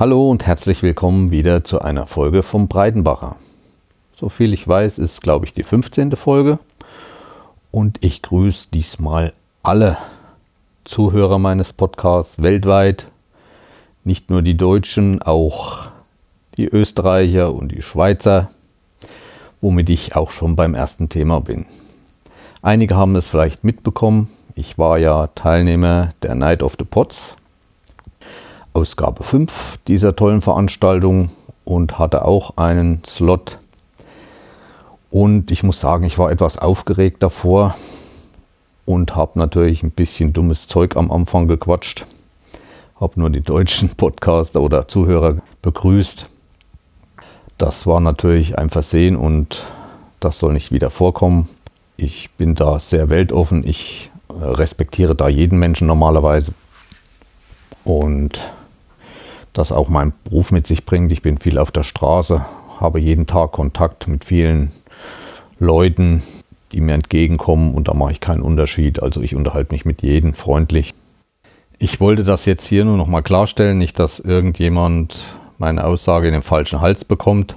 Hallo und herzlich willkommen wieder zu einer Folge vom Breitenbacher. So viel ich weiß, ist, glaube ich, die 15. Folge. Und ich grüße diesmal alle Zuhörer meines Podcasts weltweit. Nicht nur die Deutschen, auch die Österreicher und die Schweizer, womit ich auch schon beim ersten Thema bin. Einige haben es vielleicht mitbekommen. Ich war ja Teilnehmer der Night of the Pots, Ausgabe 5 dieser tollen Veranstaltung und hatte auch einen Slot und ich muss sagen, ich war etwas aufgeregt davor und habe natürlich ein bisschen dummes Zeug am Anfang gequatscht. Habe nur die deutschen Podcaster oder Zuhörer begrüßt. Das war natürlich ein Versehen und das soll nicht wieder vorkommen. Ich bin da sehr weltoffen. Ich äh, respektiere da jeden Menschen normalerweise. Und das auch mein Beruf mit sich bringt. Ich bin viel auf der Straße, habe jeden Tag Kontakt mit vielen Leuten, die mir entgegenkommen und da mache ich keinen Unterschied. Also ich unterhalte mich mit jedem freundlich. Ich wollte das jetzt hier nur noch mal klarstellen, nicht, dass irgendjemand meine Aussage in den falschen Hals bekommt.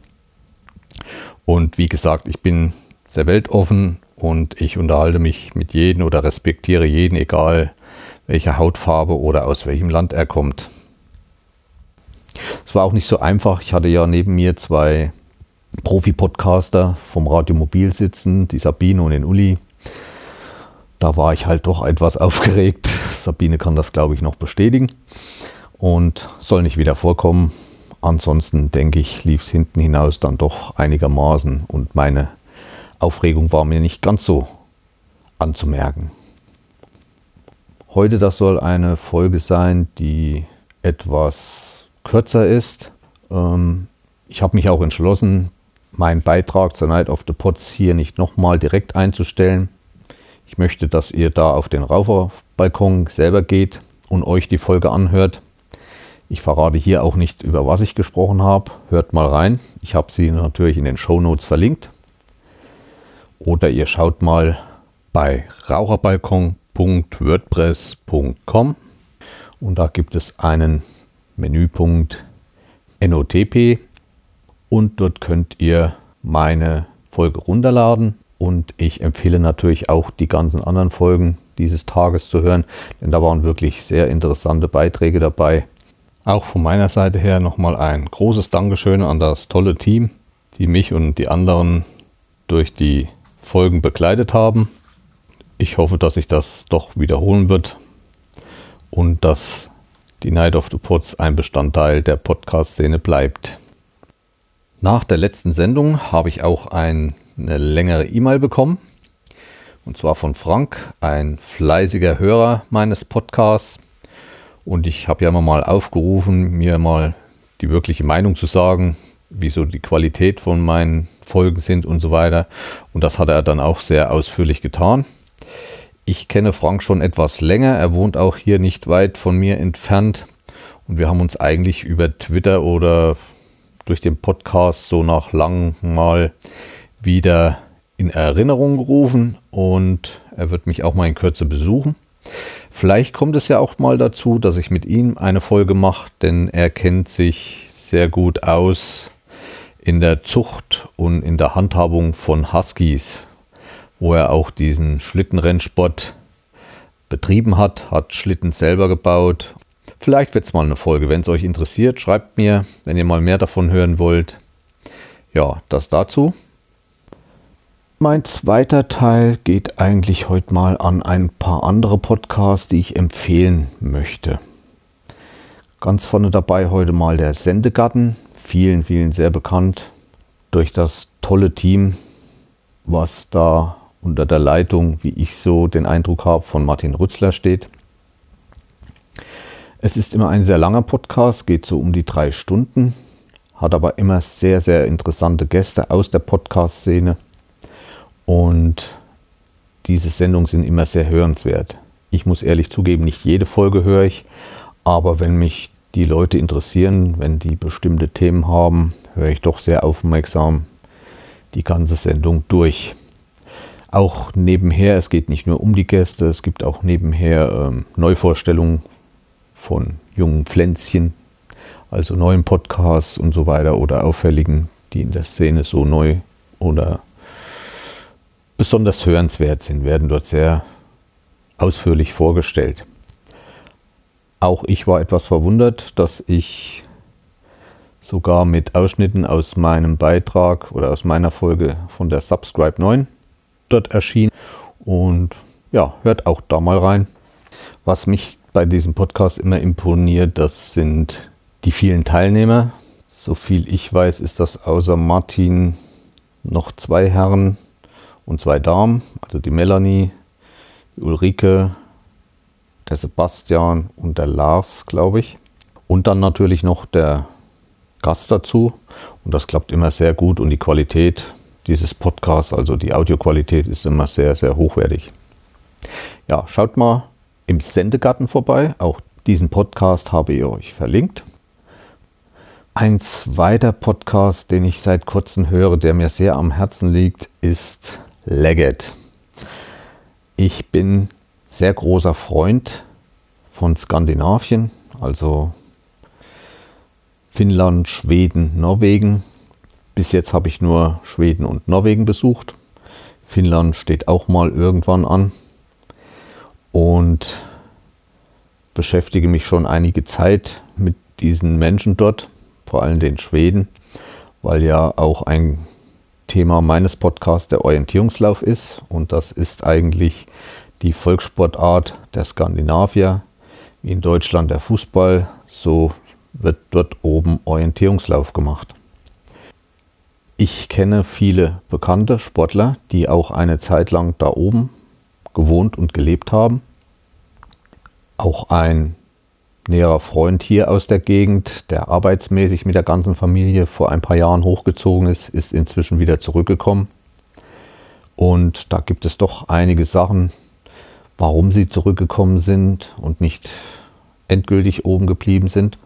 Und wie gesagt, ich bin sehr weltoffen und ich unterhalte mich mit jedem oder respektiere jeden, egal welche Hautfarbe oder aus welchem Land er kommt. Es war auch nicht so einfach. Ich hatte ja neben mir zwei Profi-Podcaster vom Radio Mobil sitzen, die Sabine und den Uli. Da war ich halt doch etwas aufgeregt. Sabine kann das, glaube ich, noch bestätigen und soll nicht wieder vorkommen. Ansonsten denke ich, lief es hinten hinaus dann doch einigermaßen und meine Aufregung war mir nicht ganz so anzumerken. Heute, das soll eine Folge sein, die etwas kürzer ist. Ähm, ich habe mich auch entschlossen, meinen Beitrag zur Night of the Pots hier nicht nochmal direkt einzustellen. Ich möchte, dass ihr da auf den Raucherbalkon selber geht und euch die Folge anhört. Ich verrate hier auch nicht, über was ich gesprochen habe. Hört mal rein. Ich habe sie natürlich in den Show Notes verlinkt. Oder ihr schaut mal bei raucherbalkon.wordpress.com und da gibt es einen Menüpunkt NOTP und dort könnt ihr meine Folge runterladen. Und ich empfehle natürlich auch die ganzen anderen Folgen dieses Tages zu hören, denn da waren wirklich sehr interessante Beiträge dabei. Auch von meiner Seite her nochmal ein großes Dankeschön an das tolle Team, die mich und die anderen durch die Folgen begleitet haben. Ich hoffe, dass sich das doch wiederholen wird und dass die Night of the Pots ein Bestandteil der Podcast-Szene bleibt. Nach der letzten Sendung habe ich auch ein, eine längere E-Mail bekommen. Und zwar von Frank, ein fleißiger Hörer meines Podcasts. Und ich habe ja immer mal aufgerufen, mir mal die wirkliche Meinung zu sagen, wieso die Qualität von meinen Folgen sind und so weiter. Und das hat er dann auch sehr ausführlich getan. Ich kenne Frank schon etwas länger. Er wohnt auch hier nicht weit von mir entfernt. Und wir haben uns eigentlich über Twitter oder durch den Podcast so nach langem mal wieder in Erinnerung gerufen und er wird mich auch mal in Kürze besuchen. Vielleicht kommt es ja auch mal dazu, dass ich mit ihm eine Folge mache, denn er kennt sich sehr gut aus in der Zucht und in der Handhabung von Huskies, wo er auch diesen Schlittenrennsport betrieben hat, hat Schlitten selber gebaut Vielleicht wird es mal eine Folge. Wenn es euch interessiert, schreibt mir, wenn ihr mal mehr davon hören wollt. Ja, das dazu. Mein zweiter Teil geht eigentlich heute mal an ein paar andere Podcasts, die ich empfehlen möchte. Ganz vorne dabei heute mal der Sendegarten. Vielen, vielen sehr bekannt durch das tolle Team, was da unter der Leitung, wie ich so den Eindruck habe, von Martin Rützler steht. Es ist immer ein sehr langer Podcast, geht so um die drei Stunden, hat aber immer sehr, sehr interessante Gäste aus der Podcast-Szene und diese Sendungen sind immer sehr hörenswert. Ich muss ehrlich zugeben, nicht jede Folge höre ich, aber wenn mich die Leute interessieren, wenn die bestimmte Themen haben, höre ich doch sehr aufmerksam die ganze Sendung durch. Auch nebenher, es geht nicht nur um die Gäste, es gibt auch nebenher ähm, Neuvorstellungen von jungen Pflänzchen. also neuen Podcasts und so weiter oder auffälligen, die in der Szene so neu oder besonders hörenswert sind, werden dort sehr ausführlich vorgestellt. Auch ich war etwas verwundert, dass ich sogar mit Ausschnitten aus meinem Beitrag oder aus meiner Folge von der Subscribe 9 dort erschien. Und ja, hört auch da mal rein. Was mich bei diesem Podcast immer imponiert, das sind die vielen Teilnehmer. So viel ich weiß, ist das außer Martin noch zwei Herren und zwei Damen, also die Melanie, die Ulrike, der Sebastian und der Lars, glaube ich. Und dann natürlich noch der Gast dazu. Und das klappt immer sehr gut und die Qualität dieses Podcasts, also die Audioqualität, ist immer sehr, sehr hochwertig. Ja, schaut mal im Sendegarten vorbei. Auch diesen Podcast habe ich euch verlinkt. Ein zweiter Podcast, den ich seit kurzem höre, der mir sehr am Herzen liegt, ist Leggett. Ich bin sehr großer Freund von Skandinavien, also Finnland, Schweden, Norwegen. Bis jetzt habe ich nur Schweden und Norwegen besucht. Finnland steht auch mal irgendwann an. Und beschäftige mich schon einige Zeit mit diesen Menschen dort, vor allem den Schweden, weil ja auch ein Thema meines Podcasts der Orientierungslauf ist. Und das ist eigentlich die Volkssportart der Skandinavier, wie in Deutschland der Fußball, so wird dort oben Orientierungslauf gemacht. Ich kenne viele bekannte Sportler, die auch eine Zeit lang da oben gewohnt und gelebt haben. Auch ein näherer Freund hier aus der Gegend, der arbeitsmäßig mit der ganzen Familie vor ein paar Jahren hochgezogen ist, ist inzwischen wieder zurückgekommen. Und da gibt es doch einige Sachen, warum sie zurückgekommen sind und nicht endgültig oben geblieben sind.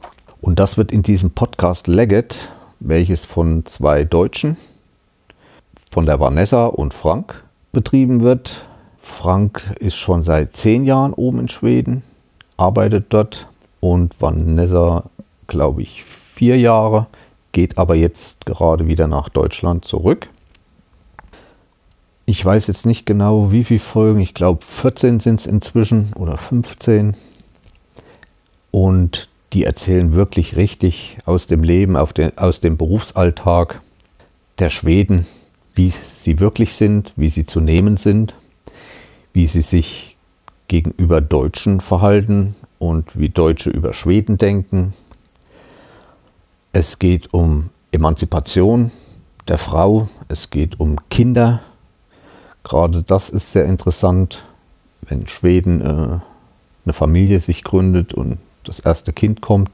Und das wird in diesem Podcast Leggett, welches von zwei Deutschen, von der Vanessa und Frank betrieben wird. Frank ist schon seit zehn Jahren oben in Schweden, arbeitet dort und Vanessa, glaube ich, vier Jahre, geht aber jetzt gerade wieder nach Deutschland zurück. Ich weiß jetzt nicht genau, wie viele Folgen, ich glaube 14 sind es inzwischen oder 15. Und die erzählen wirklich richtig aus dem Leben, den, aus dem Berufsalltag der Schweden, wie sie wirklich sind, wie sie zu nehmen sind, wie sie sich gegenüber Deutschen verhalten und wie Deutsche über Schweden denken. Es geht um Emanzipation der Frau, es geht um Kinder. Gerade das ist sehr interessant, wenn Schweden äh, eine Familie sich gründet und das erste Kind kommt.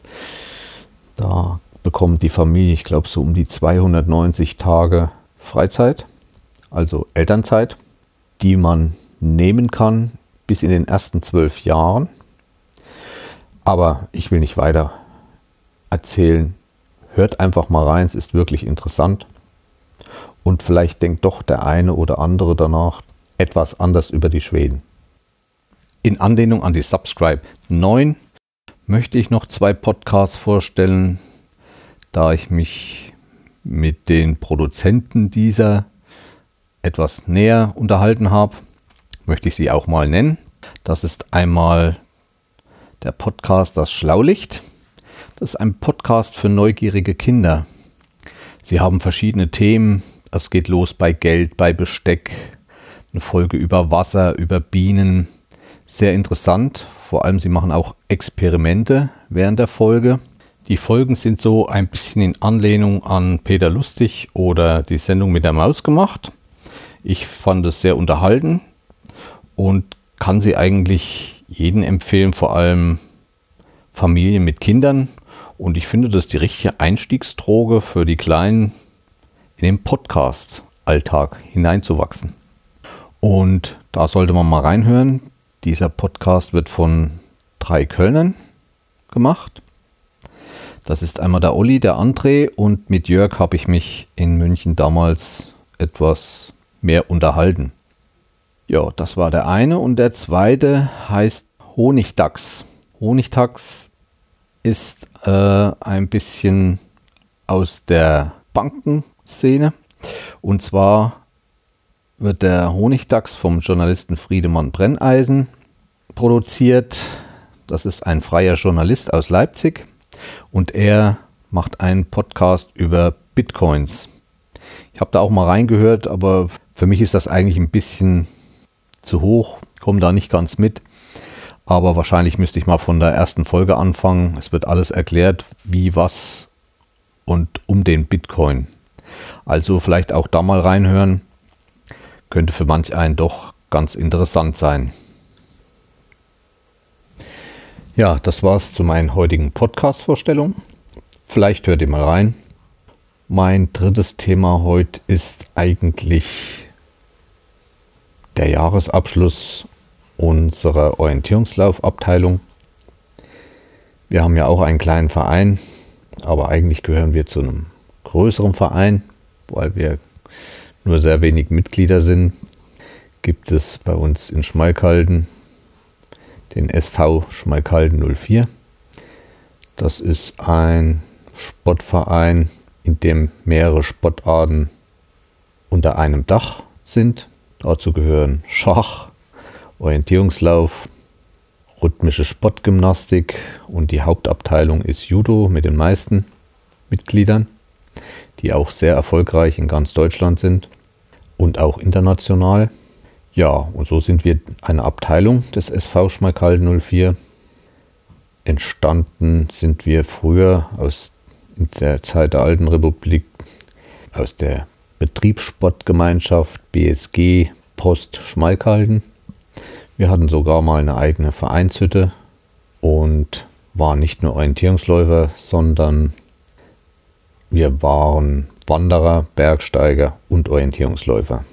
Da bekommt die Familie, ich glaube, so um die 290 Tage Freizeit, also Elternzeit, die man nehmen kann bis in den ersten zwölf Jahren. Aber ich will nicht weiter erzählen. Hört einfach mal rein, es ist wirklich interessant. Und vielleicht denkt doch der eine oder andere danach etwas anders über die Schweden. In Anlehnung an die Subscribe 9 möchte ich noch zwei Podcasts vorstellen, da ich mich mit den Produzenten dieser etwas näher unterhalten habe, möchte ich sie auch mal nennen. Das ist einmal der Podcast Das Schlaulicht. Das ist ein Podcast für neugierige Kinder. Sie haben verschiedene Themen. Es geht los bei Geld, bei Besteck, eine Folge über Wasser, über Bienen. Sehr interessant. Vor allem, sie machen auch Experimente während der Folge. Die Folgen sind so ein bisschen in Anlehnung an Peter Lustig oder die Sendung mit der Maus gemacht. Ich fand es sehr unterhalten und kann sie eigentlich jeden empfehlen, vor allem Familien mit Kindern. Und ich finde, das ist die richtige Einstiegsdroge für die Kleinen in den Podcast-Alltag hineinzuwachsen. Und da sollte man mal reinhören. Dieser Podcast wird von drei Kölnern gemacht. Das ist einmal der Olli, der André und mit Jörg habe ich mich in München damals etwas mehr unterhalten. Ja, das war der eine. Und der zweite heißt Honigdachs. Honigdachs ist äh, ein bisschen aus der Bankenszene. Und zwar wird der Honigdachs vom Journalisten Friedemann Brenneisen produziert. Das ist ein freier Journalist aus Leipzig und er macht einen Podcast über Bitcoins. Ich habe da auch mal reingehört, aber für mich ist das eigentlich ein bisschen zu hoch, komme da nicht ganz mit. Aber wahrscheinlich müsste ich mal von der ersten Folge anfangen. Es wird alles erklärt, wie, was und um den Bitcoin. Also vielleicht auch da mal reinhören. Könnte für manch einen doch ganz interessant sein. Ja, das war's zu meinen heutigen Podcast-Vorstellungen. Vielleicht hört ihr mal rein. Mein drittes Thema heute ist eigentlich der Jahresabschluss unserer Orientierungslaufabteilung. Wir haben ja auch einen kleinen Verein, aber eigentlich gehören wir zu einem größeren Verein, weil wir nur sehr wenig Mitglieder sind. Gibt es bei uns in Schmalkalden den SV Schmalkalden 04. Das ist ein Sportverein, in dem mehrere Sportarten unter einem Dach sind. Dazu gehören Schach, Orientierungslauf, rhythmische Sportgymnastik und die Hauptabteilung ist Judo mit den meisten Mitgliedern, die auch sehr erfolgreich in ganz Deutschland sind und auch international. Ja, und so sind wir eine Abteilung des SV Schmalkal 04. Entstanden sind wir früher aus der Zeit der Alten Republik, aus der Betriebssportgemeinschaft BSG Post Schmalkalden. Wir hatten sogar mal eine eigene Vereinshütte und waren nicht nur Orientierungsläufer, sondern wir waren Wanderer, Bergsteiger und Orientierungsläufer.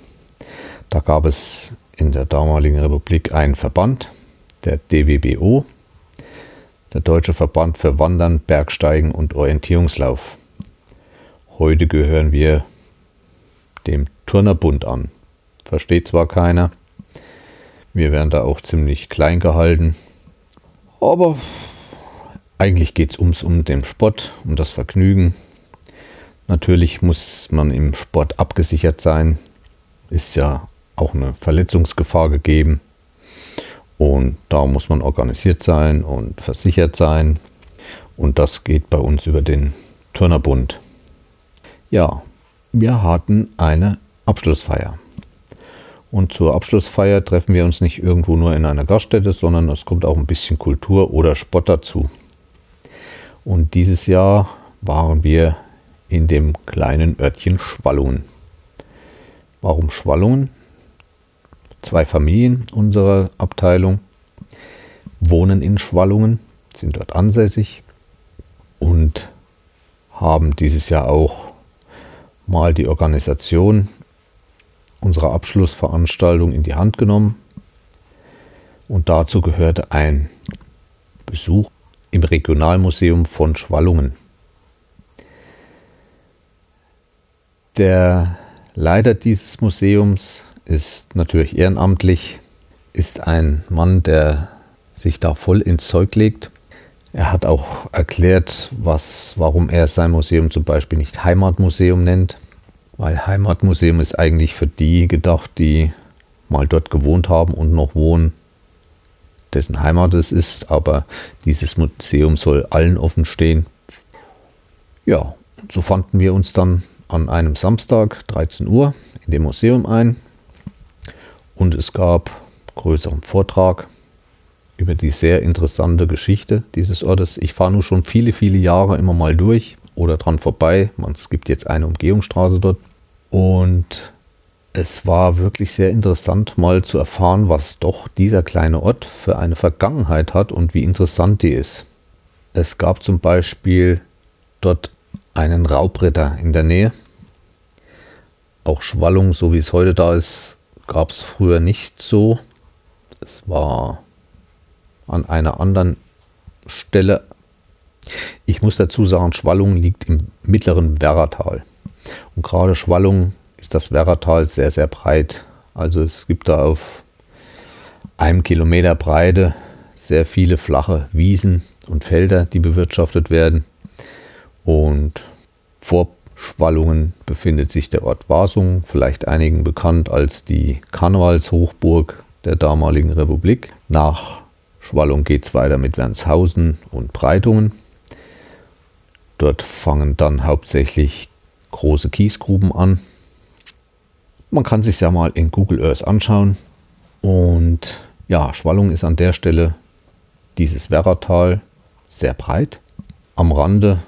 Da gab es in der damaligen Republik einen Verband, der DWBO, der Deutsche Verband für Wandern, Bergsteigen und Orientierungslauf. Heute gehören wir dem Turnerbund an. Versteht zwar keiner, wir werden da auch ziemlich klein gehalten, aber eigentlich geht es ums um den Sport, um das Vergnügen. Natürlich muss man im Sport abgesichert sein, ist ja auch eine Verletzungsgefahr gegeben. Und da muss man organisiert sein und versichert sein. Und das geht bei uns über den Turnerbund. Ja, wir hatten eine Abschlussfeier. Und zur Abschlussfeier treffen wir uns nicht irgendwo nur in einer Gaststätte, sondern es kommt auch ein bisschen Kultur oder Sport dazu. Und dieses Jahr waren wir in dem kleinen Örtchen Schwallungen. Warum Schwallungen? Zwei Familien unserer Abteilung wohnen in Schwallungen, sind dort ansässig und haben dieses Jahr auch mal die Organisation unserer Abschlussveranstaltung in die Hand genommen. Und dazu gehörte ein Besuch im Regionalmuseum von Schwallungen. Der Leiter dieses Museums ist natürlich ehrenamtlich, ist ein Mann, der sich da voll ins Zeug legt. Er hat auch erklärt, was, warum er sein Museum zum Beispiel nicht Heimatmuseum nennt, weil Heimatmuseum ist eigentlich für die gedacht, die mal dort gewohnt haben und noch wohnen, dessen Heimat es ist, aber dieses Museum soll allen offen stehen. Ja, so fanden wir uns dann an einem Samstag, 13 Uhr, in dem Museum ein. Und es gab größeren Vortrag über die sehr interessante Geschichte dieses Ortes. Ich fahre nun schon viele, viele Jahre immer mal durch oder dran vorbei. Es gibt jetzt eine Umgehungsstraße dort. Und es war wirklich sehr interessant, mal zu erfahren, was doch dieser kleine Ort für eine Vergangenheit hat und wie interessant die ist. Es gab zum Beispiel dort einen Raubritter in der Nähe. Auch Schwallung, so wie es heute da ist, gab es früher nicht so. Es war an einer anderen Stelle. Ich muss dazu sagen, Schwallung liegt im mittleren Werratal. Und gerade Schwallung ist das Werratal sehr, sehr breit. Also es gibt da auf einem Kilometer Breite sehr viele flache Wiesen und Felder, die bewirtschaftet werden. Und vor Schwallungen befindet sich der Ort Wasung, vielleicht einigen bekannt als die Karnevalshochburg der damaligen Republik. Nach Schwallung geht es weiter mit Wernshausen und Breitungen. Dort fangen dann hauptsächlich große Kiesgruben an. Man kann sich ja mal in Google Earth anschauen. Und ja, Schwallung ist an der Stelle dieses Werratal sehr breit. Am Rande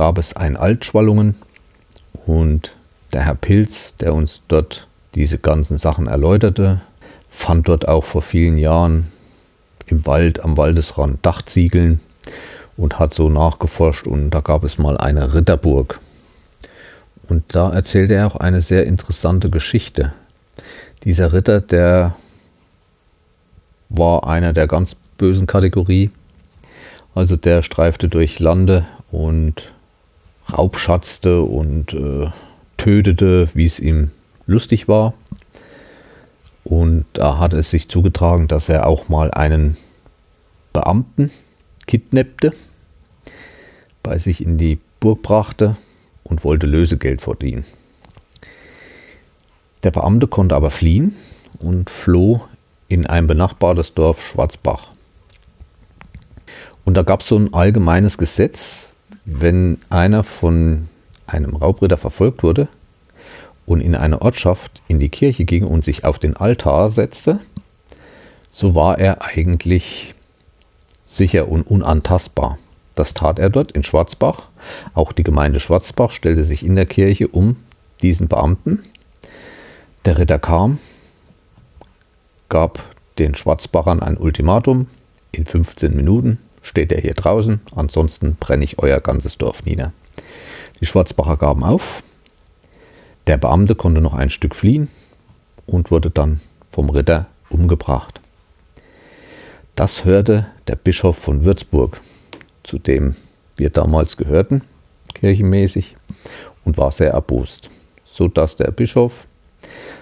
gab es ein Altschwallungen und der Herr Pilz, der uns dort diese ganzen Sachen erläuterte, fand dort auch vor vielen Jahren im Wald am Waldesrand Dachziegeln und hat so nachgeforscht und da gab es mal eine Ritterburg. Und da erzählte er auch eine sehr interessante Geschichte. Dieser Ritter, der war einer der ganz bösen Kategorie. Also der streifte durch Lande und raubschatzte und äh, tötete, wie es ihm lustig war. Und da hat es sich zugetragen, dass er auch mal einen Beamten kidnappte, bei sich in die Burg brachte und wollte Lösegeld verdienen. Der Beamte konnte aber fliehen und floh in ein benachbartes Dorf Schwarzbach. Und da gab es so ein allgemeines Gesetz, wenn einer von einem Raubritter verfolgt wurde und in eine Ortschaft in die Kirche ging und sich auf den Altar setzte, so war er eigentlich sicher und unantastbar. Das tat er dort in Schwarzbach. Auch die Gemeinde Schwarzbach stellte sich in der Kirche um diesen Beamten. Der Ritter kam, gab den Schwarzbachern ein Ultimatum. In 15 Minuten steht er hier draußen, ansonsten brenne ich euer ganzes Dorf nieder. Die Schwarzbacher gaben auf. Der Beamte konnte noch ein Stück fliehen und wurde dann vom Ritter umgebracht. Das hörte der Bischof von Würzburg, zu dem wir damals gehörten, kirchenmäßig, und war sehr erbost, so dass der Bischof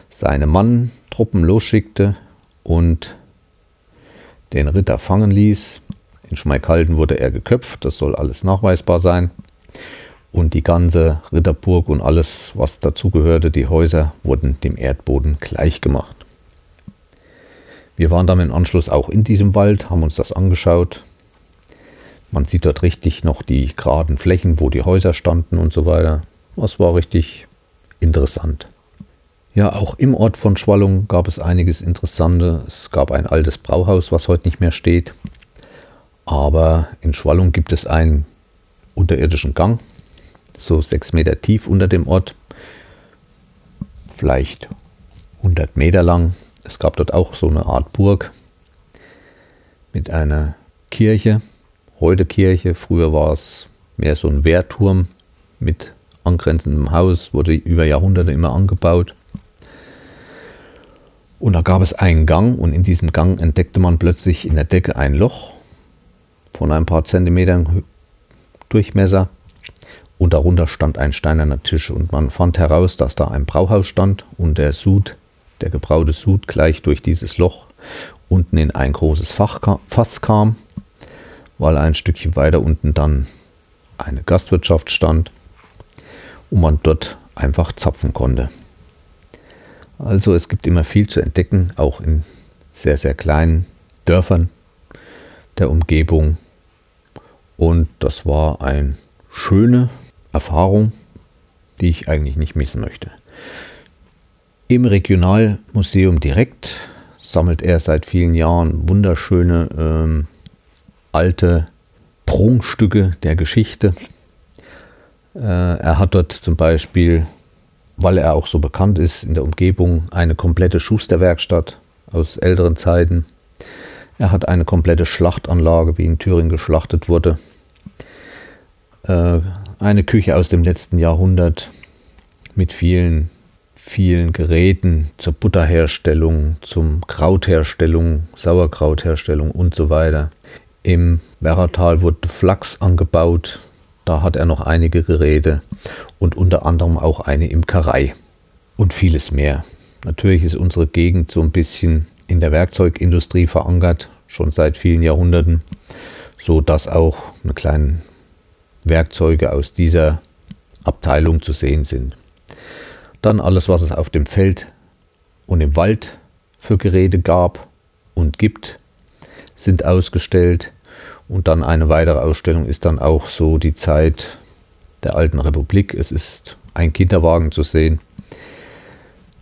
seine Manntruppen losschickte und den Ritter fangen ließ. In Schmeichalden wurde er geköpft, das soll alles nachweisbar sein. Und die ganze Ritterburg und alles, was dazugehörte, die Häuser, wurden dem Erdboden gleichgemacht. Wir waren dann im Anschluss auch in diesem Wald, haben uns das angeschaut. Man sieht dort richtig noch die geraden Flächen, wo die Häuser standen und so weiter. Das war richtig interessant. Ja, auch im Ort von Schwallung gab es einiges Interessante. Es gab ein altes Brauhaus, was heute nicht mehr steht. Aber in Schwallung gibt es einen unterirdischen Gang, so sechs Meter tief unter dem Ort, vielleicht 100 Meter lang. Es gab dort auch so eine Art Burg mit einer Kirche, heute Kirche. Früher war es mehr so ein Wehrturm mit angrenzendem Haus, wurde über Jahrhunderte immer angebaut. Und da gab es einen Gang und in diesem Gang entdeckte man plötzlich in der Decke ein Loch von ein paar Zentimetern Durchmesser und darunter stand ein steinerner Tisch und man fand heraus, dass da ein Brauhaus stand und der Sud, der gebraute Sud gleich durch dieses Loch unten in ein großes Fach, Fass kam, weil ein Stückchen weiter unten dann eine Gastwirtschaft stand und man dort einfach zapfen konnte. Also es gibt immer viel zu entdecken, auch in sehr, sehr kleinen Dörfern der Umgebung. Und das war eine schöne Erfahrung, die ich eigentlich nicht missen möchte. Im Regionalmuseum direkt sammelt er seit vielen Jahren wunderschöne ähm, alte Prunkstücke der Geschichte. Äh, er hat dort zum Beispiel weil er auch so bekannt ist in der Umgebung, eine komplette Schusterwerkstatt aus älteren Zeiten. Er hat eine komplette Schlachtanlage, wie in Thüringen geschlachtet wurde. Äh, eine Küche aus dem letzten Jahrhundert mit vielen, vielen Geräten zur Butterherstellung, zum Krautherstellung, Sauerkrautherstellung und so weiter. Im Werratal wurde Flachs angebaut, da hat er noch einige Geräte und unter anderem auch eine Imkerei und vieles mehr. Natürlich ist unsere Gegend so ein bisschen in der Werkzeugindustrie verankert. schon seit vielen Jahrhunderten, so dass auch eine kleine Werkzeuge aus dieser Abteilung zu sehen sind. Dann alles, was es auf dem Feld und im Wald für Geräte gab und gibt, sind ausgestellt. Und dann eine weitere Ausstellung ist dann auch so die Zeit der alten Republik. Es ist ein Kinderwagen zu sehen,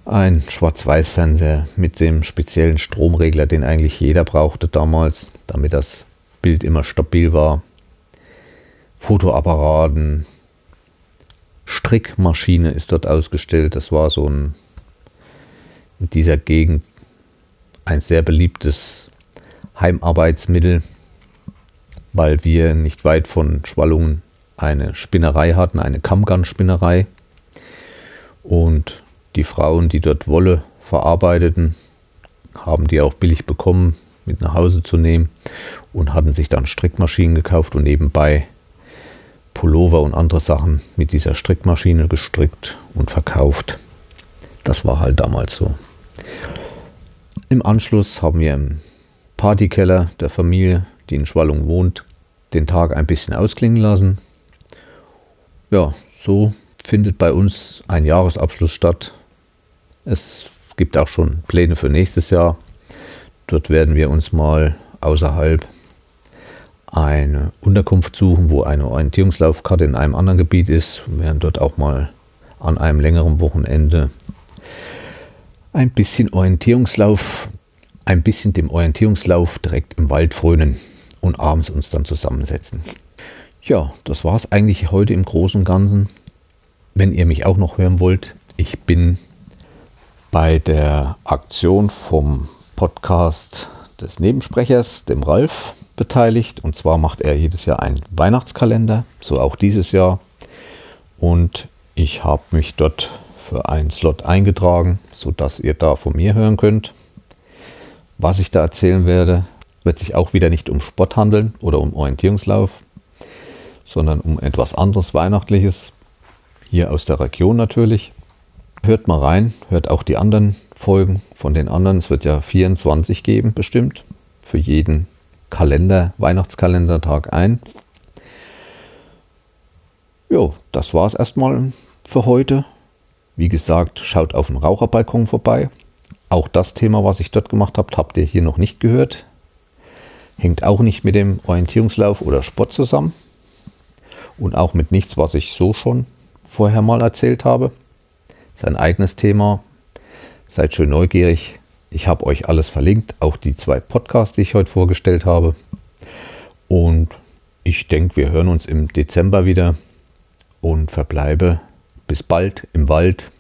ein Schwarz-Weiß-Fernseher mit dem speziellen Stromregler, den eigentlich jeder brauchte damals, damit das Bild immer stabil war. Fotoapparaten, Strickmaschine ist dort ausgestellt. Das war so ein in dieser Gegend ein sehr beliebtes Heimarbeitsmittel, weil wir nicht weit von Schwallungen eine Spinnerei hatten, eine Kammgarnspinnerei. Und die Frauen, die dort Wolle verarbeiteten, haben die auch billig bekommen, mit nach Hause zu nehmen und hatten sich dann Strickmaschinen gekauft und nebenbei Pullover und andere Sachen mit dieser Strickmaschine gestrickt und verkauft. Das war halt damals so. Im Anschluss haben wir im Partykeller der Familie, die in Schwallung wohnt, den Tag ein bisschen ausklingen lassen. Ja, so findet bei uns ein Jahresabschluss statt. Es gibt auch schon Pläne für nächstes Jahr. Dort werden wir uns mal außerhalb eine Unterkunft suchen, wo eine Orientierungslaufkarte in einem anderen Gebiet ist. Wir werden dort auch mal an einem längeren Wochenende ein bisschen Orientierungslauf, ein bisschen dem Orientierungslauf direkt im Wald frönen und abends uns dann zusammensetzen. Ja, das war es eigentlich heute im Großen und Ganzen. Wenn ihr mich auch noch hören wollt, ich bin bei der Aktion vom Podcast des Nebensprechers, dem Ralf, beteiligt. Und zwar macht er jedes Jahr einen Weihnachtskalender, so auch dieses Jahr. Und ich habe mich dort für einen Slot eingetragen, sodass ihr da von mir hören könnt. Was ich da erzählen werde, wird sich auch wieder nicht um Sport handeln oder um Orientierungslauf, sondern um etwas anderes Weihnachtliches, hier aus der Region natürlich. Hört mal rein, hört auch die anderen Folgen von den anderen. Es wird ja 24 geben, bestimmt, für jeden Kalender, Weihnachtskalendertag ein. Jo, das war es erstmal für heute. Wie gesagt, schaut auf dem Raucherbalkon vorbei. Auch das Thema, was ich dort gemacht habe, habt ihr hier noch nicht gehört. Hängt auch nicht mit dem Orientierungslauf oder Sport zusammen. Und auch mit nichts, was ich so schon vorher mal erzählt habe. Sein eigenes Thema. Seid schön neugierig. Ich habe euch alles verlinkt, auch die zwei Podcasts, die ich heute vorgestellt habe. Und ich denke, wir hören uns im Dezember wieder und verbleibe bis bald im Wald.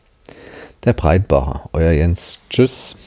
Der Breitbacher, euer Jens. Tschüss.